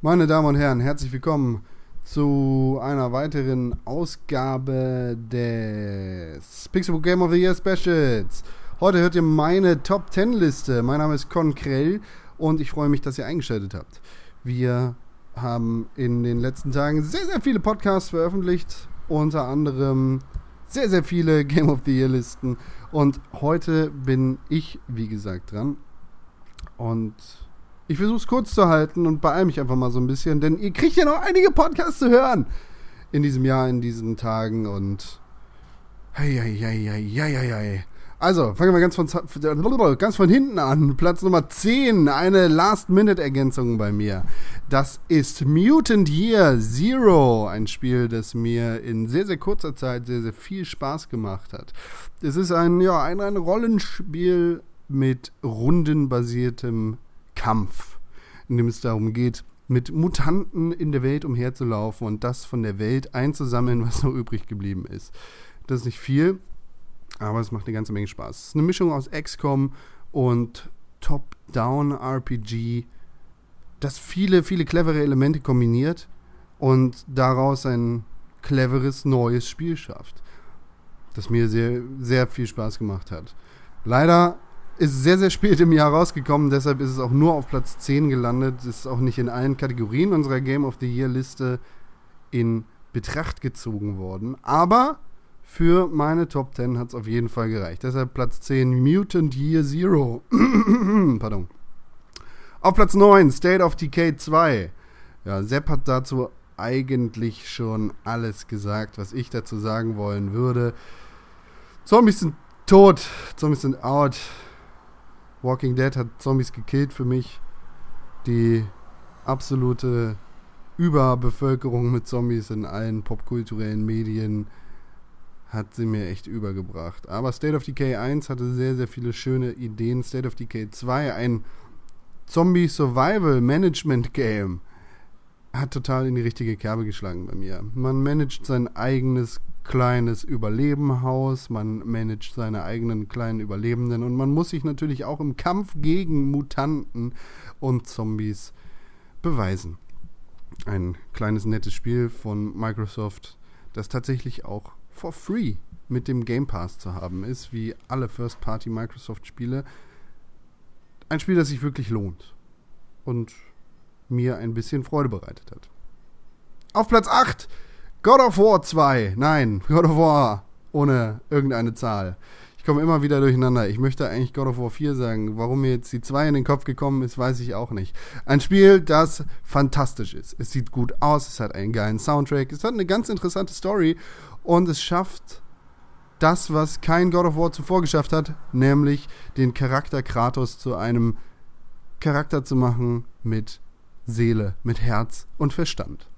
Meine Damen und Herren, herzlich willkommen zu einer weiteren Ausgabe des Pixelbook Game of the Year Specials. Heute hört ihr meine Top 10 Liste. Mein Name ist Con Krell und ich freue mich, dass ihr eingeschaltet habt. Wir haben in den letzten Tagen sehr, sehr viele Podcasts veröffentlicht, unter anderem sehr, sehr viele Game of the Year Listen. Und heute bin ich, wie gesagt, dran. Und ich versuche es kurz zu halten und beeile mich einfach mal so ein bisschen, denn ihr kriegt ja noch einige Podcasts zu hören in diesem Jahr, in diesen Tagen und. Hey, hey, hey, hey, hey, hey. Also, fangen wir ganz von, ganz von hinten an. Platz Nummer 10, eine Last-Minute-Ergänzung bei mir. Das ist Mutant Year Zero, ein Spiel, das mir in sehr, sehr kurzer Zeit sehr, sehr viel Spaß gemacht hat. Es ist ein, ja, ein, ein Rollenspiel mit rundenbasiertem Kampf, in dem es darum geht, mit Mutanten in der Welt umherzulaufen und das von der Welt einzusammeln, was noch übrig geblieben ist. Das ist nicht viel, aber es macht eine ganze Menge Spaß. Es ist eine Mischung aus XCOM und Top-Down-RPG, das viele, viele clevere Elemente kombiniert und daraus ein cleveres neues Spiel schafft, das mir sehr, sehr viel Spaß gemacht hat. Leider ist es sehr, sehr spät im Jahr rausgekommen, deshalb ist es auch nur auf Platz 10 gelandet. Es ist auch nicht in allen Kategorien unserer Game of the Year Liste in Betracht gezogen worden. Aber für meine Top 10 hat es auf jeden Fall gereicht. Deshalb Platz 10 Mutant Year Zero. Pardon. Auf Platz 9 State of Decay 2. Ja, Sepp hat dazu eigentlich schon alles gesagt, was ich dazu sagen wollen würde. Zombies sind tot, Zombies sind out. Walking Dead hat Zombies gekillt für mich. Die absolute Überbevölkerung mit Zombies in allen popkulturellen Medien hat sie mir echt übergebracht. Aber State of Decay 1 hatte sehr, sehr viele schöne Ideen. State of Decay 2, ein Zombie Survival Management Game, hat total in die richtige Kerbe geschlagen bei mir. Man managt sein eigenes kleines Überlebenhaus, man managt seine eigenen kleinen Überlebenden und man muss sich natürlich auch im Kampf gegen Mutanten und Zombies beweisen. Ein kleines nettes Spiel von Microsoft, das tatsächlich auch for free mit dem Game Pass zu haben ist, wie alle First-Party Microsoft-Spiele. Ein Spiel, das sich wirklich lohnt und mir ein bisschen Freude bereitet hat. Auf Platz 8 God of War 2. Nein, God of War ohne irgendeine Zahl. Ich komme immer wieder durcheinander. Ich möchte eigentlich God of War 4 sagen. Warum mir jetzt die 2 in den Kopf gekommen ist, weiß ich auch nicht. Ein Spiel, das fantastisch ist. Es sieht gut aus, es hat einen geilen Soundtrack, es hat eine ganz interessante Story und es schafft das, was kein God of War zuvor geschafft hat, nämlich den Charakter Kratos zu einem Charakter zu machen mit Seele, mit Herz und Verstand.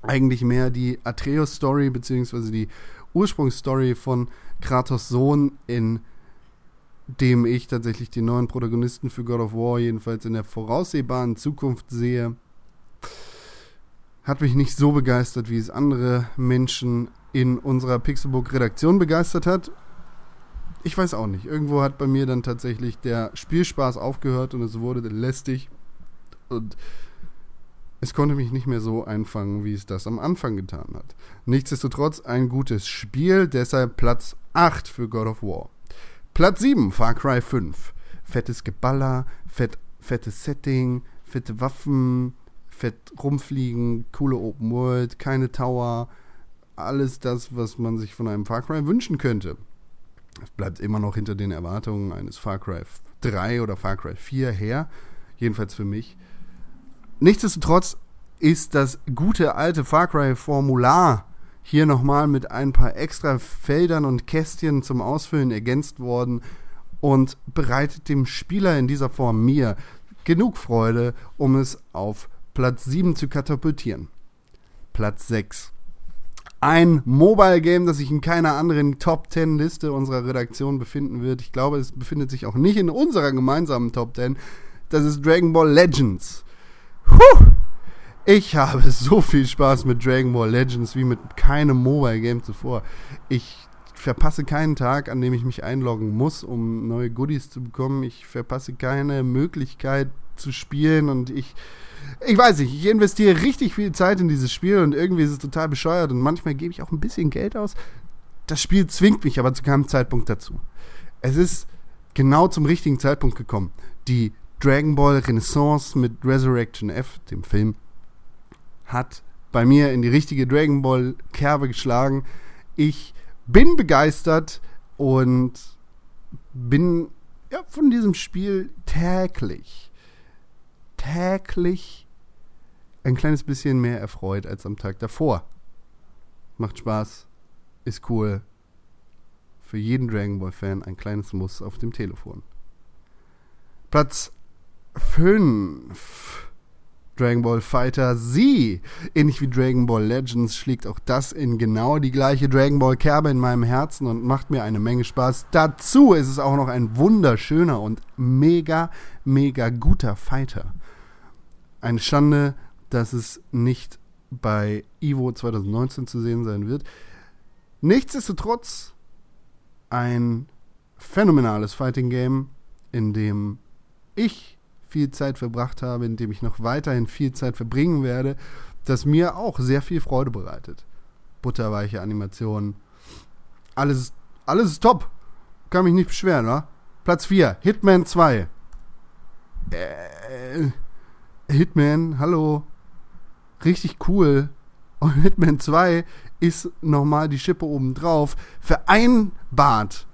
Eigentlich mehr die Atreus-Story, beziehungsweise die Ursprungsstory von Kratos Sohn, in dem ich tatsächlich die neuen Protagonisten für God of War jedenfalls in der voraussehbaren Zukunft sehe, hat mich nicht so begeistert, wie es andere Menschen in unserer Pixelbook-Redaktion begeistert hat. Ich weiß auch nicht. Irgendwo hat bei mir dann tatsächlich der Spielspaß aufgehört und es wurde lästig. Und es konnte mich nicht mehr so einfangen, wie es das am Anfang getan hat. Nichtsdestotrotz ein gutes Spiel, deshalb Platz 8 für God of War. Platz 7, Far Cry 5. Fettes Geballer, fett, fettes Setting, fette Waffen, fett rumfliegen, coole Open World, keine Tower, alles das, was man sich von einem Far Cry wünschen könnte. Es bleibt immer noch hinter den Erwartungen eines Far Cry 3 oder Far Cry 4 her, jedenfalls für mich. Nichtsdestotrotz ist das gute alte Far Cry Formular hier nochmal mit ein paar extra Feldern und Kästchen zum Ausfüllen ergänzt worden und bereitet dem Spieler in dieser Form mir genug Freude, um es auf Platz 7 zu katapultieren. Platz 6 ein Mobile Game, das sich in keiner anderen Top 10 Liste unserer Redaktion befinden wird. Ich glaube, es befindet sich auch nicht in unserer gemeinsamen Top 10. Das ist Dragon Ball Legends. Puh. Ich habe so viel Spaß mit Dragon Ball Legends wie mit keinem Mobile Game zuvor. Ich verpasse keinen Tag, an dem ich mich einloggen muss, um neue Goodies zu bekommen. Ich verpasse keine Möglichkeit zu spielen und ich, ich weiß nicht, ich investiere richtig viel Zeit in dieses Spiel und irgendwie ist es total bescheuert und manchmal gebe ich auch ein bisschen Geld aus. Das Spiel zwingt mich aber zu keinem Zeitpunkt dazu. Es ist genau zum richtigen Zeitpunkt gekommen. Die Dragon Ball Renaissance mit Resurrection F, dem Film, hat bei mir in die richtige Dragon Ball Kerbe geschlagen. Ich bin begeistert und bin ja, von diesem Spiel täglich, täglich ein kleines bisschen mehr erfreut als am Tag davor. Macht Spaß, ist cool. Für jeden Dragon Ball Fan ein kleines Muss auf dem Telefon. Platz 5. Dragon Ball Fighter Z. Ähnlich wie Dragon Ball Legends schlägt auch das in genau die gleiche Dragon Ball Kerbe in meinem Herzen und macht mir eine Menge Spaß. Dazu ist es auch noch ein wunderschöner und mega, mega guter Fighter. Eine Schande, dass es nicht bei Evo 2019 zu sehen sein wird. Nichtsdestotrotz ein phänomenales Fighting Game, in dem ich viel Zeit verbracht habe, in dem ich noch weiterhin viel Zeit verbringen werde, das mir auch sehr viel Freude bereitet. Butterweiche Animationen. Alles, alles ist top. Kann mich nicht beschweren, wa? Platz 4, Hitman 2. Äh, Hitman, hallo. Richtig cool. Und Hitman 2 ist nochmal die Schippe obendrauf. Vereinbart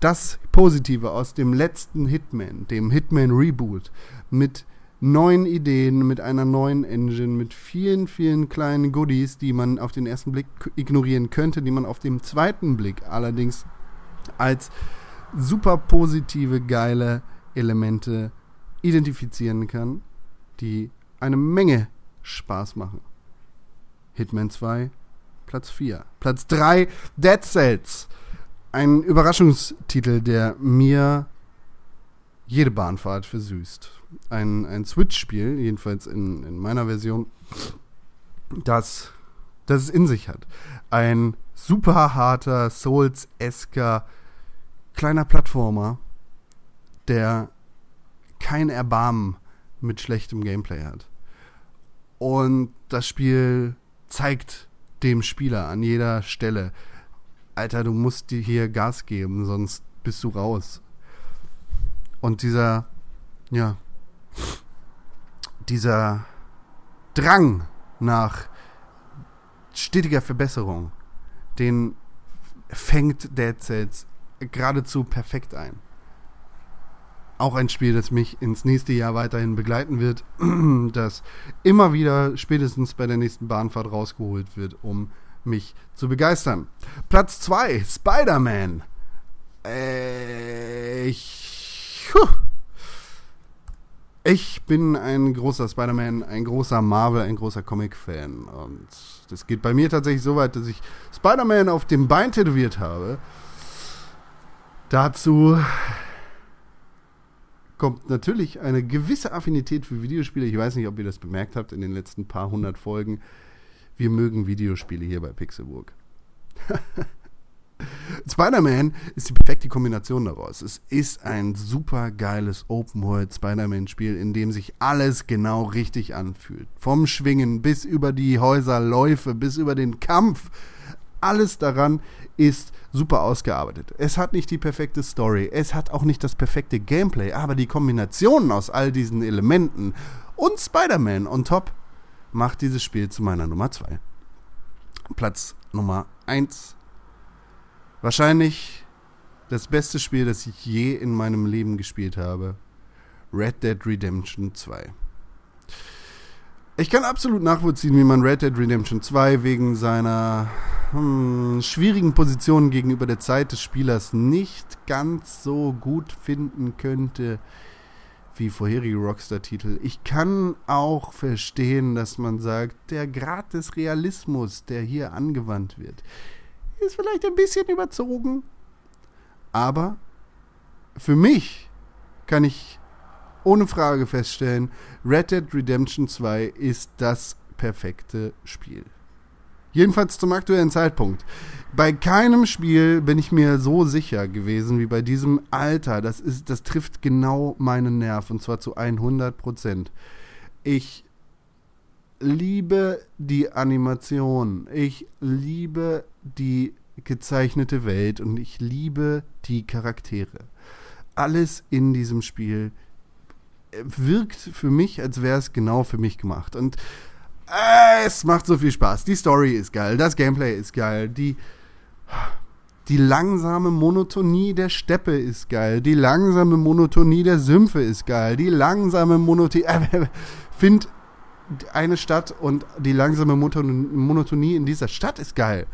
das Positive aus dem letzten Hitman, dem Hitman Reboot, mit neuen Ideen, mit einer neuen Engine, mit vielen, vielen kleinen Goodies, die man auf den ersten Blick ignorieren könnte, die man auf dem zweiten Blick allerdings als super positive, geile Elemente identifizieren kann, die eine Menge Spaß machen. Hitman 2, Platz 4. Platz 3, Dead Cells. Ein Überraschungstitel, der mir jede Bahnfahrt versüßt. Ein, ein Switch-Spiel, jedenfalls in, in meiner Version, das, das es in sich hat. Ein super harter, Souls-esker kleiner Plattformer, der kein Erbarmen mit schlechtem Gameplay hat. Und das Spiel zeigt dem Spieler an jeder Stelle, Alter, du musst dir hier Gas geben, sonst bist du raus. Und dieser, ja, dieser Drang nach stetiger Verbesserung, den fängt Dead Cells geradezu perfekt ein. Auch ein Spiel, das mich ins nächste Jahr weiterhin begleiten wird, das immer wieder spätestens bei der nächsten Bahnfahrt rausgeholt wird, um mich zu begeistern. Platz 2, Spider-Man. Äh, ich ich bin ein großer Spider-Man, ein großer Marvel, ein großer Comic-Fan. Und das geht bei mir tatsächlich so weit, dass ich Spider-Man auf dem Bein tätowiert habe. Dazu kommt natürlich eine gewisse Affinität für Videospiele. Ich weiß nicht, ob ihr das bemerkt habt in den letzten paar hundert Folgen. Wir mögen Videospiele hier bei Pixelburg. Spider-Man ist die perfekte Kombination daraus. Es ist ein super geiles Open-World Spider-Man-Spiel, in dem sich alles genau richtig anfühlt. Vom Schwingen bis über die Häuserläufe, bis über den Kampf. Alles daran ist super ausgearbeitet. Es hat nicht die perfekte Story, es hat auch nicht das perfekte Gameplay, aber die Kombinationen aus all diesen Elementen und Spider-Man on top macht dieses Spiel zu meiner Nummer 2. Platz Nummer 1 Wahrscheinlich das beste Spiel, das ich je in meinem Leben gespielt habe. Red Dead Redemption 2. Ich kann absolut nachvollziehen, wie man Red Dead Redemption 2 wegen seiner hm, schwierigen Position gegenüber der Zeit des Spielers nicht ganz so gut finden könnte wie vorherige Rockstar-Titel. Ich kann auch verstehen, dass man sagt, der Grad des Realismus, der hier angewandt wird, ist vielleicht ein bisschen überzogen. Aber für mich kann ich ohne Frage feststellen, Red Dead Redemption 2 ist das perfekte Spiel. Jedenfalls zum aktuellen Zeitpunkt. Bei keinem Spiel bin ich mir so sicher gewesen wie bei diesem Alter. Das, ist, das trifft genau meinen Nerv und zwar zu 100 Prozent. Ich liebe die Animation. Ich liebe die gezeichnete Welt und ich liebe die Charaktere. Alles in diesem Spiel wirkt für mich, als wäre es genau für mich gemacht. Und äh, es macht so viel Spaß. Die Story ist geil, das Gameplay ist geil, die, die langsame Monotonie der Steppe ist geil, die langsame Monotonie der Sümpfe ist geil, die langsame Monotonie. Äh, find eine Stadt und die langsame Monotonie in dieser Stadt ist geil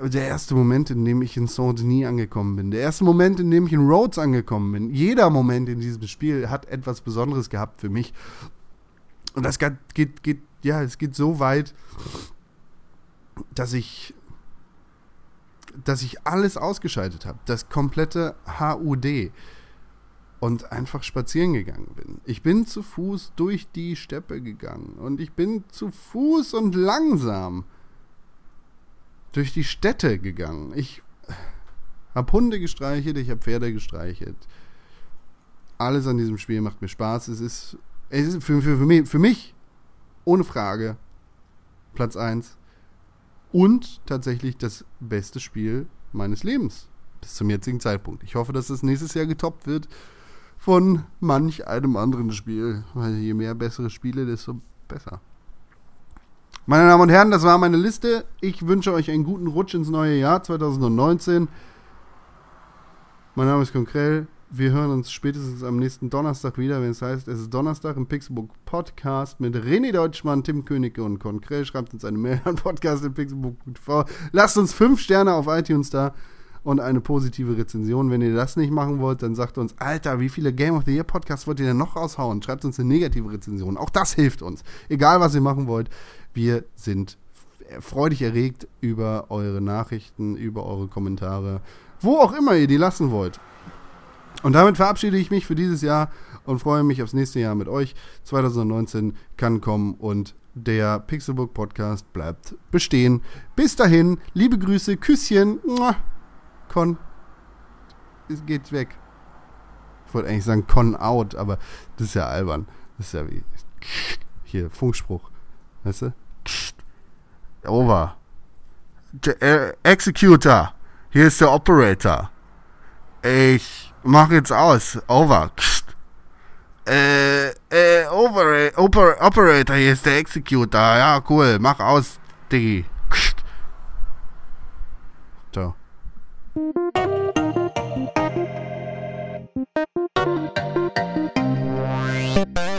der erste Moment, in dem ich in Saint-Denis angekommen bin. Der erste Moment, in dem ich in Rhodes angekommen bin. Jeder Moment in diesem Spiel hat etwas Besonderes gehabt für mich. Und das geht, geht, ja, es geht so weit, dass ich, dass ich alles ausgeschaltet habe. Das komplette HUD. Und einfach spazieren gegangen bin. Ich bin zu Fuß durch die Steppe gegangen. Und ich bin zu Fuß und langsam durch die Städte gegangen. Ich habe Hunde gestreichelt, ich habe Pferde gestreichelt. Alles an diesem Spiel macht mir Spaß. Es ist, es ist für, für, für, mich, für mich ohne Frage Platz 1 und tatsächlich das beste Spiel meines Lebens bis zum jetzigen Zeitpunkt. Ich hoffe, dass es nächstes Jahr getoppt wird von manch einem anderen Spiel, weil je mehr bessere Spiele, desto besser. Meine Damen und Herren, das war meine Liste. Ich wünsche euch einen guten Rutsch ins neue Jahr 2019. Mein Name ist Konkrell. Wir hören uns spätestens am nächsten Donnerstag wieder, wenn es heißt, es ist Donnerstag im Pixelbook Podcast mit René Deutschmann, Tim Königke und Konkrell. Schreibt uns eine Mail an podcast.pixelbook.tv. Lasst uns fünf Sterne auf iTunes da und eine positive Rezension. Wenn ihr das nicht machen wollt, dann sagt uns, Alter, wie viele Game of the Year Podcasts wollt ihr denn noch raushauen? Schreibt uns eine negative Rezension. Auch das hilft uns. Egal, was ihr machen wollt. Wir sind freudig erregt über eure Nachrichten, über eure Kommentare, wo auch immer ihr die lassen wollt. Und damit verabschiede ich mich für dieses Jahr und freue mich aufs nächste Jahr mit euch. 2019 kann kommen und der Pixelbook Podcast bleibt bestehen. Bis dahin, liebe Grüße, Küsschen. Con. Es geht weg. Ich wollte eigentlich sagen Con out, aber das ist ja albern. Das ist ja wie. Hier, Funkspruch. Weißt du? Over. Äh, Executor. Hier ist der Operator. Ich mach jetzt aus. Over. Äh, äh, over, Oper, Operator, hier ist der Executor. Ja, cool. Mach aus, Diggi. Ciao. Thank